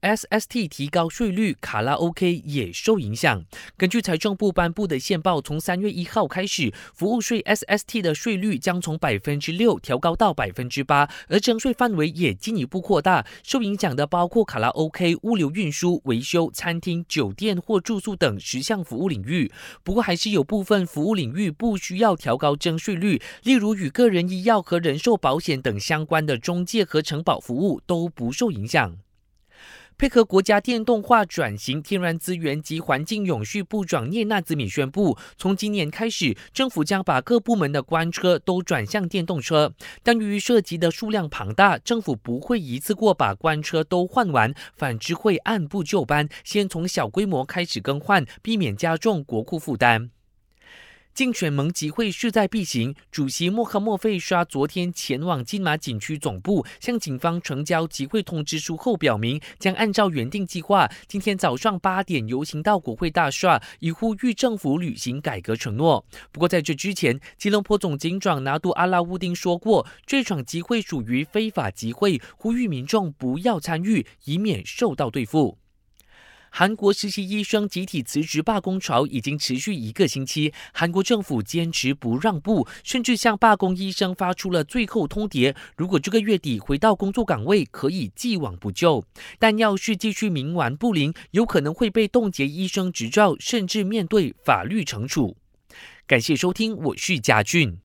SST 提高税率，卡拉 OK 也受影响。根据财政部颁布的线报，从三月一号开始，服务税 SST 的税率将从百分之六调高到百分之八，而征税范围也进一步扩大。受影响的包括卡拉 OK、物流运输、维修、餐厅、酒店或住宿等十项服务领域。不过，还是有部分服务领域不需要调高征税率，例如与个人医药和人寿保险等相关的中介和承保服务都不受影响。配合国家电动化转型，天然资源及环境永续部长聂纳兹米宣布，从今年开始，政府将把各部门的官车都转向电动车。但由于涉及的数量庞大，政府不会一次过把官车都换完，反之会按部就班，先从小规模开始更换，避免加重国库负担。竞选盟集会势在必行，主席莫克莫费刷昨天前往金马景区总部，向警方呈交集会通知书后，表明将按照原定计划，今天早上八点游行到国会大厦，以呼吁政府履行改革承诺。不过在这之前，吉隆坡总警长拿督阿拉乌丁说过，这场集会属于非法集会，呼吁民众不要参与，以免受到对付。韩国实习医生集体辞职罢工潮已经持续一个星期，韩国政府坚持不让步，甚至向罢工医生发出了最后通牒：如果这个月底回到工作岗位，可以既往不咎；但要是继续冥顽不灵，有可能会被冻结医生执照，甚至面对法律惩处。感谢收听，我是嘉俊。